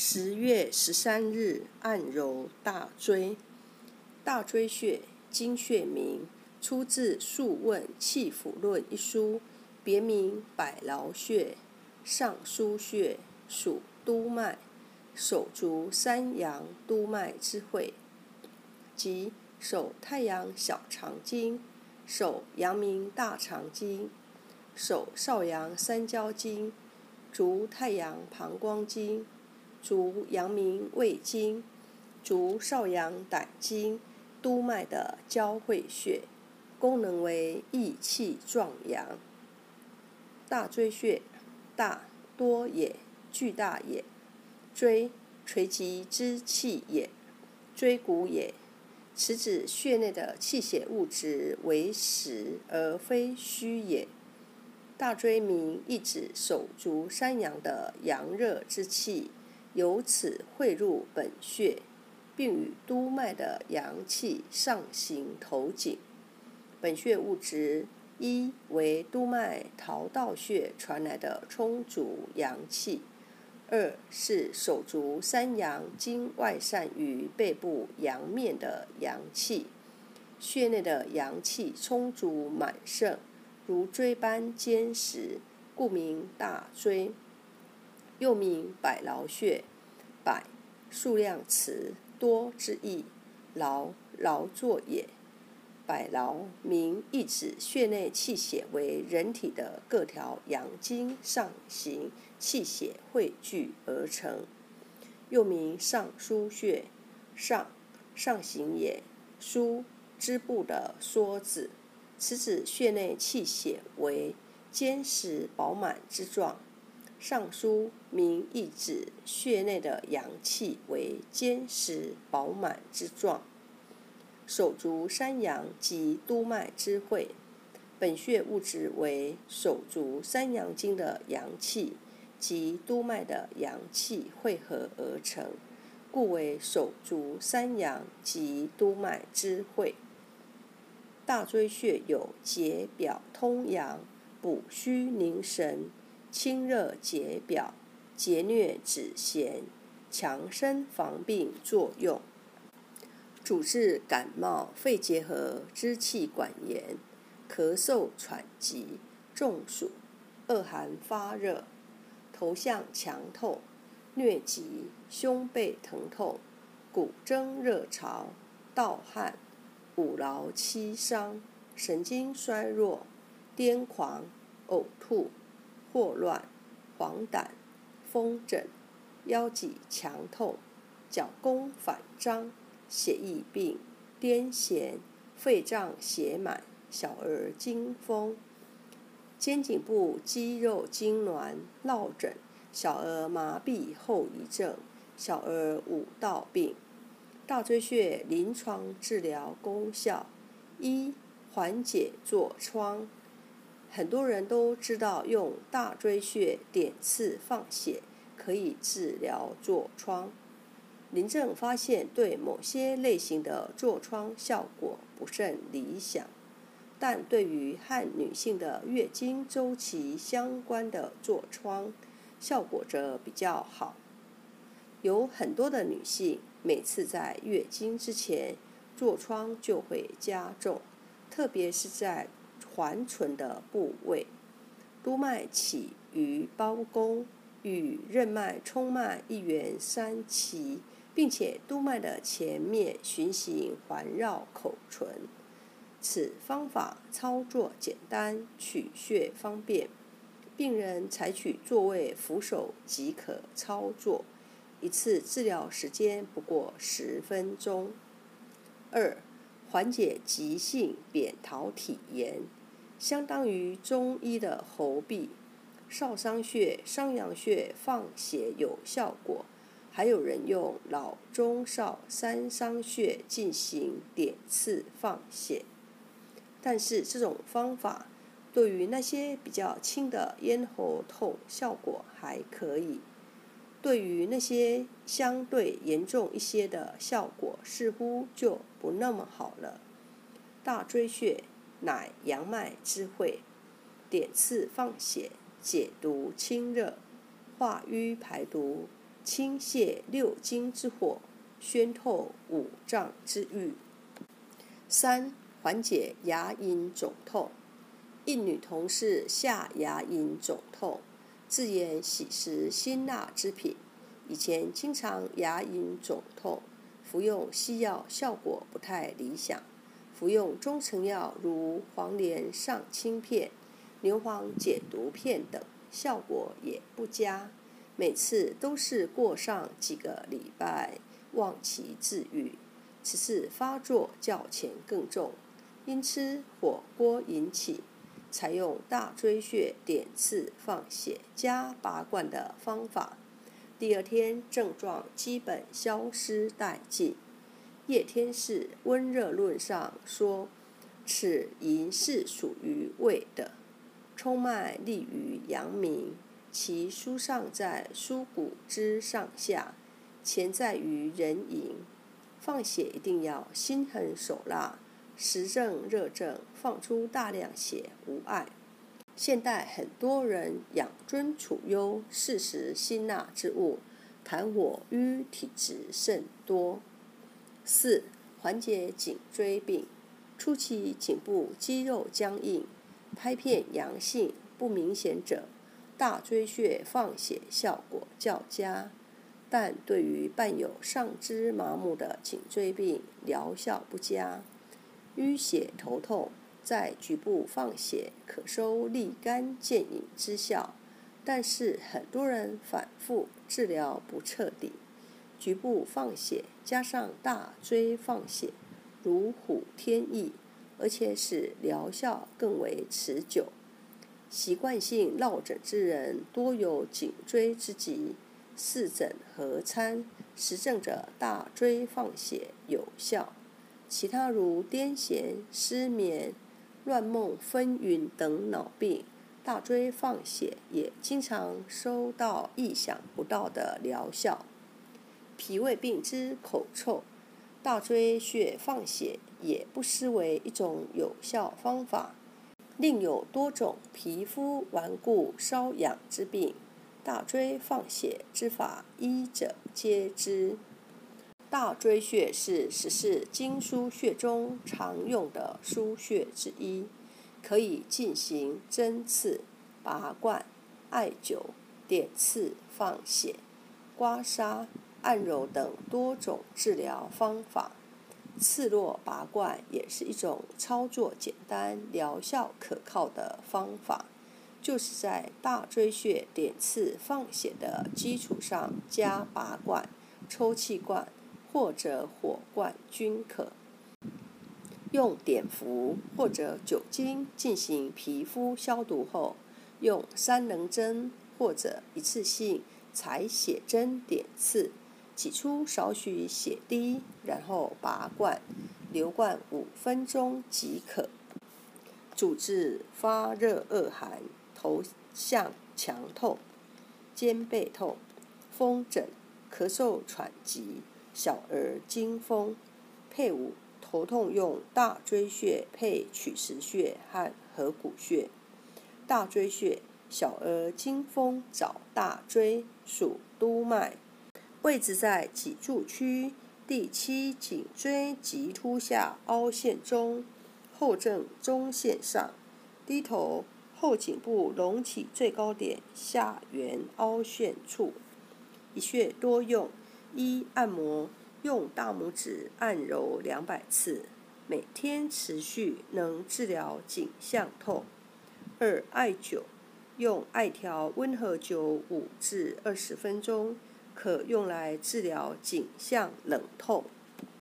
十月十三日，按揉大椎。大椎穴，经穴名，出自《素问·气府论》一书，别名百劳穴、上腧穴，属督脉，手足三阳督脉之会，即手太阳小肠经、手阳明大肠经、手少阳三焦经、足太阳膀胱经。足阳明胃经、足少阳胆经督脉的交汇穴，功能为益气壮阳。大椎穴，大多也，巨大也。椎，垂棘之气也，椎骨也。此指穴内的气血物质为实而非虚也。大椎名，意指手足三阳的阳热之气。由此汇入本穴，并与督脉的阳气上行头颈。本穴物质一为督脉橐道穴传来的充足阳气；二是手足三阳经外散于背部阳面的阳气。穴内的阳气充足满盛，如锥般坚实，故名大椎。又名百劳穴，百数量词，多之意，劳劳作也。百劳名意指穴内气血为人体的各条阳经上行，气血汇聚而成。又名上腧穴，上上行也，腧织布的梭子，此指穴内气血为坚实饱满之状。上书名意指穴内的阳气为坚实饱满之状，手足三阳及督脉之会。本穴物质为手足三阳经的阳气及督脉的阳气汇合而成，故为手足三阳及督脉之会。大椎穴有解表通阳、补虚宁神。清热解表、解疟止痫、强身防病作用，主治感冒、肺结核、支气管炎、咳嗽喘急、中暑、恶寒发热、头项强痛、疟疾、胸背疼痛、骨蒸热潮、盗汗、五劳七伤、神经衰弱、癫狂、呕吐。霍乱、黄疸、风疹、腰脊强痛、脚弓反张、血液病、癫痫、肺脏血满、小儿惊风、肩颈部肌肉痉挛、落枕、小儿麻痹后遗症、小儿五道病。大椎穴临床治疗功效：一、缓解痤疮。很多人都知道用大椎穴点刺放血可以治疗痤疮。林正发现对某些类型的痤疮效果不甚理想，但对于和女性的月经周期相关的痤疮效果则比较好。有很多的女性每次在月经之前，痤疮就会加重，特别是在。环唇的部位，督脉起于包公，与任脉冲脉一元三奇，并且督脉的前面循行环绕口唇。此方法操作简单，取穴方便，病人采取坐位扶手即可操作，一次治疗时间不过十分钟。二、缓解急性扁桃体炎。相当于中医的喉痹、少商穴、商阳穴放血有效果，还有人用老中少三商穴进行点刺放血。但是这种方法对于那些比较轻的咽喉痛效果还可以，对于那些相对严重一些的效果似乎就不那么好了。大椎穴。乃阳脉之会，点刺放血，解毒清热，化瘀排毒，清泻六经之火，宣透五脏之郁。三、缓解牙龈肿痛。一女同事下牙龈肿痛，自言喜食辛辣之品，以前经常牙龈肿痛，服用西药效果不太理想，服用中成药如黄连上清片、牛黄解毒片等，效果也不佳。每次都是过上几个礼拜，望其治愈。此次发作较前更重，因吃火锅引起。采用大椎穴点刺放血加拔罐的方法，第二天症状基本消失殆尽。叶天士温热论上说，此银是属于胃的，冲脉利于阳明，其书上在枢骨之上下，潜在于人迎。放血一定要心狠手辣。实症热症放出大量血无碍。现代很多人养尊处优，适食辛辣之物，痰火瘀体质甚多。四、缓解颈椎病。初期颈部肌肉僵硬，拍片阳性不明显者，大椎穴放血效果较佳；但对于伴有上肢麻木的颈椎病，疗效不佳。淤血头痛，在局部放血可收立竿见影之效，但是很多人反复治疗不彻底，局部放血加上大椎放血，如虎添翼，而且使疗效更为持久。习惯性落枕之人多有颈椎之疾，四诊合参，实证者大椎放血有效。其他如癫痫、失眠、乱梦、纷纭等脑病，大椎放血也经常收到意想不到的疗效。脾胃病之口臭，大椎穴放血也不失为一种有效方法。另有多种皮肤顽固、瘙痒之病，大椎放血之法，医者皆知。大椎穴是十四经腧穴中常用的腧穴之一，可以进行针刺、拔罐、艾灸、点刺、放血、刮痧、按揉等多种治疗方法。刺络拔罐也是一种操作简单、疗效可靠的方法，就是在大椎穴点刺放血的基础上加拔罐、抽气罐。或者火罐均可，用碘伏或者酒精进行皮肤消毒后，用三棱针或者一次性采血针点刺，挤出少许血滴，然后拔罐，留罐五分钟即可。主治发热恶寒、头项强痛、肩背痛、风疹、咳嗽喘急。小儿惊风，配伍头痛用大椎穴配曲池穴和合谷穴。大椎穴，小儿惊风找大椎，属督脉，位置在脊柱区第七颈椎棘突下凹陷中，后正中线上，低头后颈部隆起最高点下缘凹陷处。一穴多用。一按摩，用大拇指按揉两百次，每天持续能治疗颈项痛。二艾灸，用艾条温和灸五至二十分钟，可用来治疗颈项冷痛。